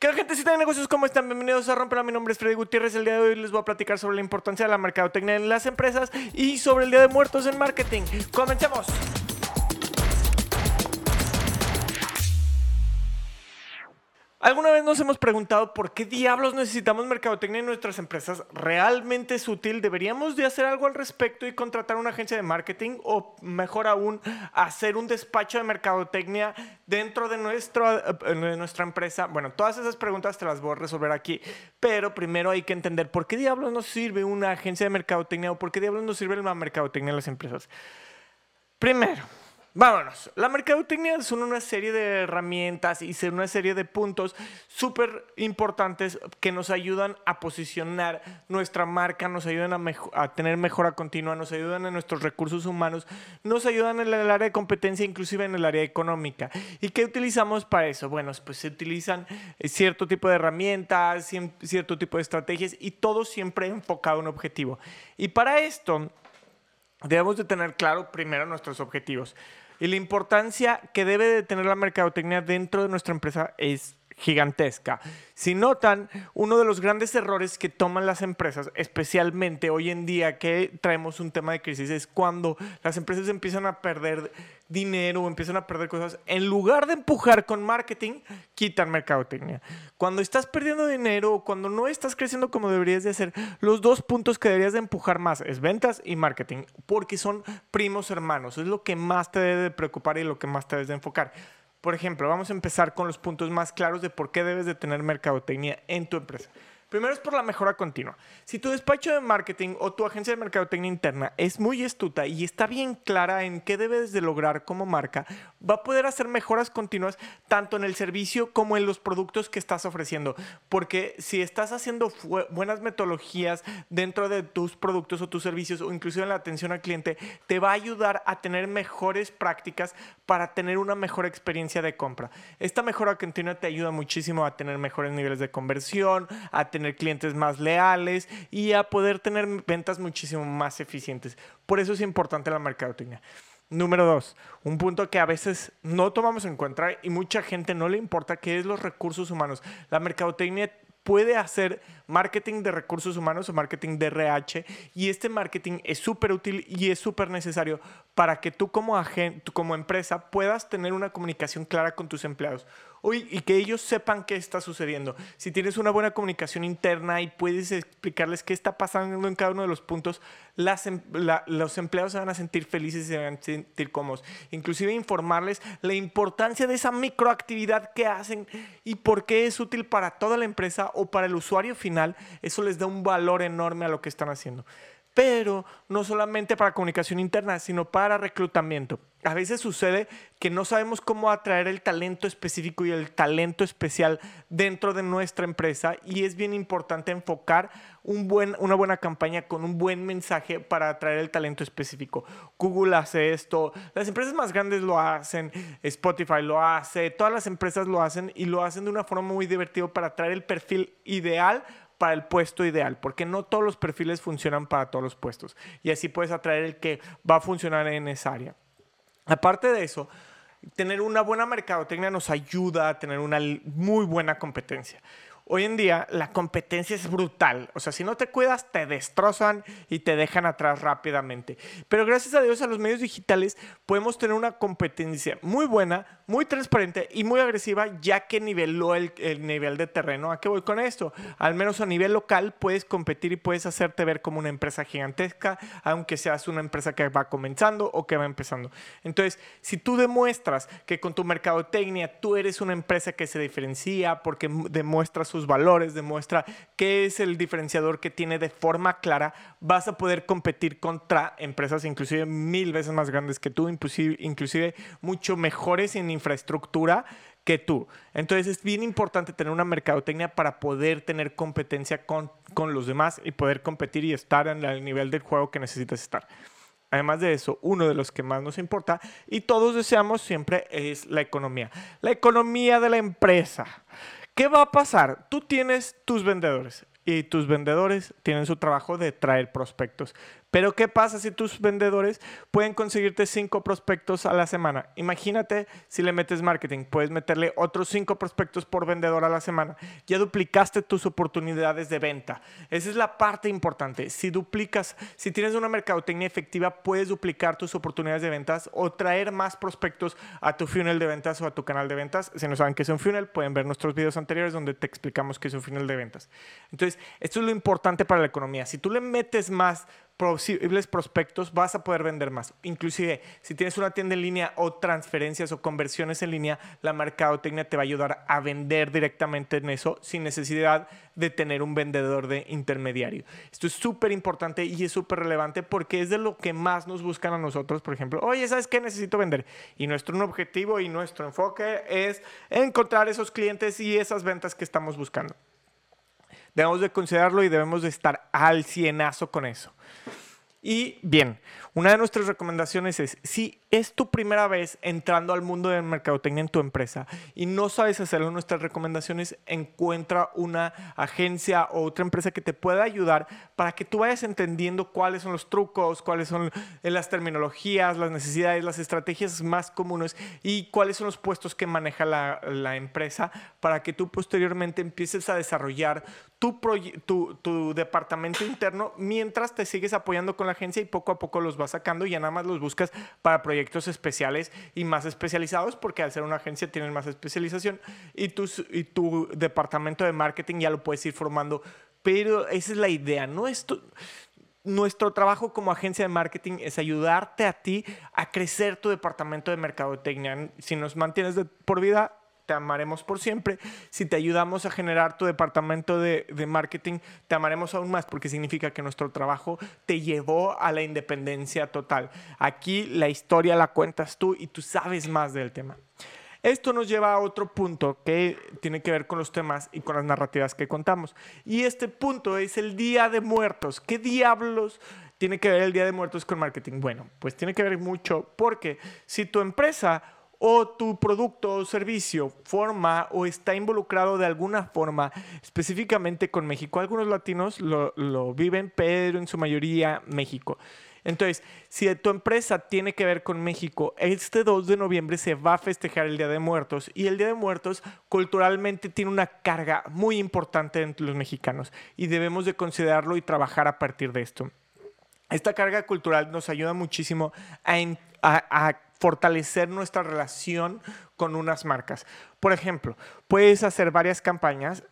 ¿Qué gente si de negocios? ¿Cómo están? Bienvenidos a Romper. Mi nombre es Freddy Gutiérrez. El día de hoy les voy a platicar sobre la importancia de la mercadotecnia en las empresas y sobre el Día de Muertos en marketing. ¡Comencemos! ¿Alguna vez nos hemos preguntado por qué diablos necesitamos mercadotecnia en nuestras empresas? ¿Realmente es útil? ¿Deberíamos de hacer algo al respecto y contratar una agencia de marketing? ¿O mejor aún, hacer un despacho de mercadotecnia dentro de, nuestro, de nuestra empresa? Bueno, todas esas preguntas te las voy a resolver aquí. Pero primero hay que entender por qué diablos nos sirve una agencia de mercadotecnia o por qué diablos nos sirve la mercadotecnia en las empresas. Primero, Vámonos. La mercadotecnia son una serie de herramientas y son una serie de puntos súper importantes que nos ayudan a posicionar nuestra marca, nos ayudan a, tener mejora continua, nos ayudan en nuestros recursos humanos, nos ayudan en el área de competencia, inclusive en el área económica. ¿Y qué utilizamos para eso? Bueno, pues se utilizan eh, cierto tipo de herramientas, cierto tipo de estrategias y todo siempre enfocado a un objetivo. Y para esto debemos de tener claro primero nuestros objetivos. Y la importancia que debe de tener la mercadotecnia dentro de nuestra empresa es gigantesca. Si notan, uno de los grandes errores que toman las empresas, especialmente hoy en día que traemos un tema de crisis, es cuando las empresas empiezan a perder dinero o empiezan a perder cosas. En lugar de empujar con marketing, quitan mercadotecnia. Cuando estás perdiendo dinero o cuando no estás creciendo como deberías de hacer, los dos puntos que deberías de empujar más es ventas y marketing, porque son primos hermanos. Es lo que más te debe de preocupar y lo que más te debes de enfocar. Por ejemplo, vamos a empezar con los puntos más claros de por qué debes de tener mercadotecnia en tu empresa. Primero es por la mejora continua. Si tu despacho de marketing o tu agencia de mercadotecnia interna es muy astuta y está bien clara en qué debes de lograr como marca, va a poder hacer mejoras continuas tanto en el servicio como en los productos que estás ofreciendo. Porque si estás haciendo buenas metodologías dentro de tus productos o tus servicios o inclusive en la atención al cliente, te va a ayudar a tener mejores prácticas para tener una mejor experiencia de compra. Esta mejora continua te ayuda muchísimo a tener mejores niveles de conversión, a tener clientes más leales y a poder tener ventas muchísimo más eficientes. Por eso es importante la mercadotecnia. Número dos, un punto que a veces no tomamos en cuenta y mucha gente no le importa, que es los recursos humanos. La mercadotecnia puede hacer marketing de recursos humanos o marketing de RH y este marketing es súper útil y es súper necesario para que tú como, agente, como empresa puedas tener una comunicación clara con tus empleados y que ellos sepan qué está sucediendo. Si tienes una buena comunicación interna y puedes explicarles qué está pasando en cada uno de los puntos, em, los empleados se van a sentir felices y se van a sentir cómodos. Inclusive informarles la importancia de esa microactividad que hacen y por qué es útil para toda la empresa o para el usuario final. Eso les da un valor enorme a lo que están haciendo pero no solamente para comunicación interna, sino para reclutamiento. A veces sucede que no sabemos cómo atraer el talento específico y el talento especial dentro de nuestra empresa y es bien importante enfocar una buena campaña con un buen mensaje para atraer el talento específico. Google hace esto, las empresas más grandes lo hacen, Spotify lo hace, todas las empresas lo hacen y lo hacen de una forma muy divertida para atraer el perfil ideal para el puesto ideal, porque no todos los perfiles funcionan para todos los puestos. Y así puedes atraer el que va a funcionar en esa área. Aparte de eso, tener una buena mercadotecnia nos ayuda a tener una muy buena competencia. Hoy en día la competencia es brutal. O sea, si no te cuidas, te destrozan y te dejan atrás rápidamente. Pero gracias a Dios a los medios digitales podemos tener una competencia muy buena, muy transparente y muy agresiva, ya que niveló el, el nivel de terreno. ¿A qué voy con esto? Al menos a nivel local puedes competir y puedes hacerte ver como una empresa gigantesca, aunque seas una empresa que va comenzando o que va empezando. Entonces, si tú demuestras que con tu mercadotecnia tú eres una empresa que se diferencia porque demuestras su valores, demuestra qué es el diferenciador que tiene de forma clara, vas a poder competir contra empresas inclusive mil veces más grandes que tú, inclusive mucho mejores en infraestructura que tú. Entonces es bien importante tener una mercadotecnia para poder tener competencia con, con los demás y poder competir y estar en el nivel del juego que necesitas estar. Además de eso, uno de los que más nos importa y todos deseamos siempre es la economía. La economía de la empresa. ¿Qué va a pasar? Tú tienes tus vendedores y tus vendedores tienen su trabajo de traer prospectos. Pero ¿qué pasa si tus vendedores pueden conseguirte cinco prospectos a la semana? Imagínate si le metes marketing, puedes meterle otros cinco prospectos por vendedor a la semana. Ya duplicaste tus oportunidades de venta. Esa es la parte importante. Si duplicas, si tienes una mercadotecnia efectiva, puedes duplicar tus oportunidades de ventas o traer más prospectos a tu funnel de ventas o a tu canal de ventas. Si no saben qué es un funnel, pueden ver nuestros videos anteriores donde te explicamos qué es un funnel de ventas. Entonces, esto es lo importante para la economía. Si tú le metes más posibles prospectos, vas a poder vender más. Inclusive, si tienes una tienda en línea o transferencias o conversiones en línea, la mercadotecnia te va a ayudar a vender directamente en eso sin necesidad de tener un vendedor de intermediario. Esto es súper importante y es súper relevante porque es de lo que más nos buscan a nosotros. Por ejemplo, oye, ¿sabes qué necesito vender? Y nuestro objetivo y nuestro enfoque es encontrar esos clientes y esas ventas que estamos buscando. Debemos de considerarlo y debemos de estar al cienazo con eso. Y bien, una de nuestras recomendaciones es, si es tu primera vez entrando al mundo del mercadotecnia en tu empresa y no sabes hacerlo, nuestras recomendaciones, encuentra una agencia o otra empresa que te pueda ayudar para que tú vayas entendiendo cuáles son los trucos, cuáles son las terminologías, las necesidades, las estrategias más comunes y cuáles son los puestos que maneja la, la empresa para que tú posteriormente empieces a desarrollar tu, tu, tu departamento interno mientras te sigues apoyando con la agencia y poco a poco los vas sacando y ya nada más los buscas para proyectos especiales y más especializados porque al ser una agencia tienen más especialización y, tus, y tu departamento de marketing ya lo puedes ir formando. Pero esa es la idea, ¿no? Esto, nuestro trabajo como agencia de marketing es ayudarte a ti a crecer tu departamento de mercadotecnia. Si nos mantienes por vida, te amaremos por siempre. Si te ayudamos a generar tu departamento de, marketing, te amaremos aún más porque significa que nuestro trabajo te llevó a la independencia total. Aquí la historia la cuentas tú y tú sabes más del tema. Esto nos lleva a otro punto que tiene que ver con los temas y con las narrativas que contamos. Y este punto es el Día de Muertos. ¿Qué diablos tiene que ver el Día de Muertos con marketing? Bueno, pues tiene que ver mucho porque si tu empresa o tu producto o servicio forma o está involucrado de alguna forma específicamente con México. Algunos latinos lo, viven, pero en su mayoría México. Entonces, si tu empresa tiene que ver con México, este 2 de noviembre se va a festejar el Día de Muertos y el Día de Muertos culturalmente tiene una carga muy importante entre los mexicanos y debemos de considerarlo y trabajar a partir de esto. Esta carga cultural nos ayuda muchísimo a, a fortalecer nuestra relación con unas marcas. Por ejemplo, puedes hacer varias campañas.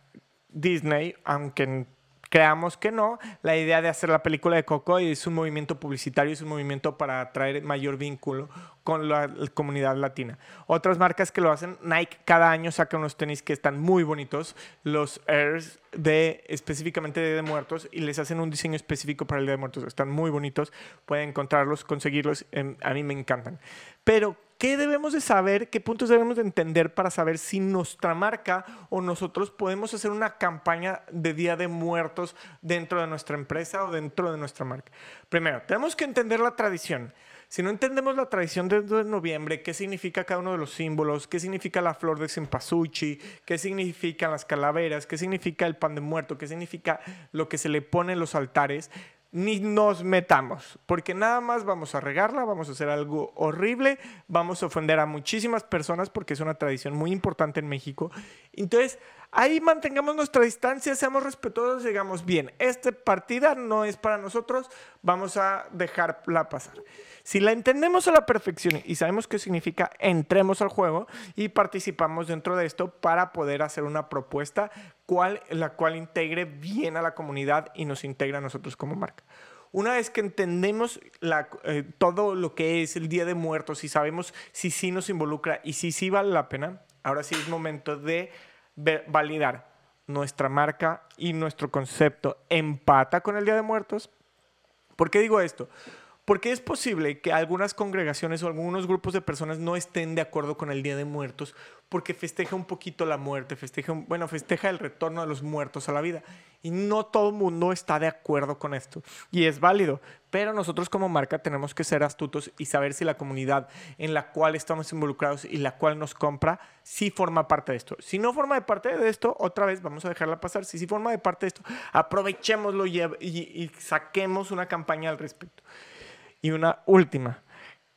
Disney, aunque creamos que no, la idea de hacer la película de Coco es un movimiento publicitario, es un movimiento para atraer mayor vínculo con la comunidad latina. Otras marcas que lo hacen, Nike cada año saca unos tenis que están muy bonitos, los Airs de específicamente de, de muertos y les hacen un diseño específico para el Día de Muertos. Están muy bonitos, pueden encontrarlos, conseguirlos, a mí me encantan. Pero ¿Qué debemos de saber? ¿Qué puntos debemos de entender para saber si nuestra marca o nosotros podemos hacer una campaña de Día de Muertos dentro de nuestra empresa o dentro de nuestra marca? Primero, tenemos que entender la tradición. Si no entendemos la tradición de noviembre, qué significa cada uno de los símbolos, qué significa la flor de cempasúchil, qué significan las calaveras, qué significa el pan de muerto, qué significa lo que se le pone en los altares, ni nos metamos, porque nada más vamos a regarla, vamos a hacer algo horrible, vamos a ofender a muchísimas personas porque es una tradición muy importante en México. Entonces, ahí mantengamos nuestra distancia, seamos respetuosos, digamos, bien, esta partida no es para nosotros, vamos a dejarla pasar. Si la entendemos a la perfección y sabemos qué significa, entremos al juego y participamos dentro de esto para poder hacer una propuesta cual, la cual integre bien a la comunidad y nos integre a nosotros como marca. Una vez que entendemos eh, todo lo que es el Día de Muertos y sabemos si sí nos involucra y si sí vale la pena, ahora sí es momento de validar nuestra marca y nuestro concepto empata con el Día de Muertos. ¿Por qué digo esto? Porque es posible que algunas congregaciones o algunos grupos de personas no estén de acuerdo con el Día de Muertos porque festeja un poquito la muerte, festeja, bueno, festeja el retorno de los muertos a la vida. Y no todo el mundo está de acuerdo con esto. Y es válido. Pero nosotros como marca tenemos que ser astutos y saber si la comunidad en la cual estamos involucrados y la cual nos compra, sí forma parte de esto. Si no forma de parte de esto, otra vez vamos a dejarla pasar. Si sí forma de parte de esto, aprovechémoslo y, y saquemos una campaña al respecto. Y una última,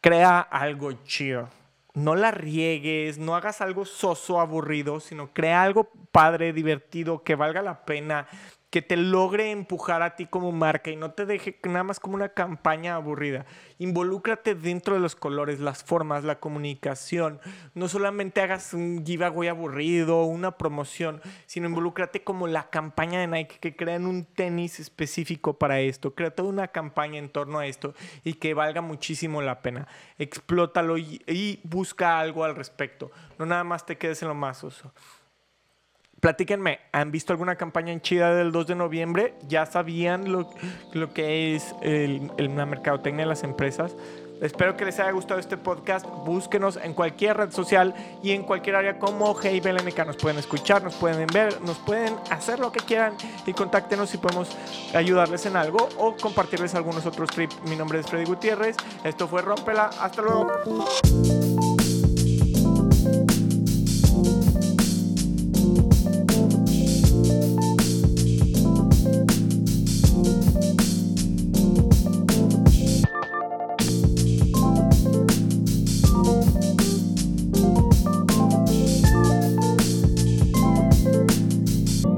crea algo chido. No la riegues, no hagas algo soso, aburrido, sino crea algo padre, divertido, que valga la pena, que te logre empujar a ti como marca y no te deje nada más como una campaña aburrida. Involúcrate dentro de los colores, las formas, la comunicación. No solamente hagas un giveaway aburrido, una promoción, sino involúcrate como la campaña de Nike que crean un tenis específico para esto. Crea toda una campaña en torno a esto y que valga muchísimo la pena. Explótalo y, busca algo al respecto. No nada más te quedes en lo más. Platíquenme, ¿han visto alguna campaña en Chida del 2 de noviembre? ¿Ya sabían lo, lo que es el, la mercadotecnia de las empresas? Espero que les haya gustado este podcast. Búsquenos en cualquier red social y en cualquier área como Hey BLNK. Nos pueden escuchar, nos pueden ver, nos pueden hacer lo que quieran y contáctenos si podemos ayudarles en algo o compartirles algunos otros trips. Mi nombre es Freddy Gutiérrez. Esto fue Rompela. Hasta luego.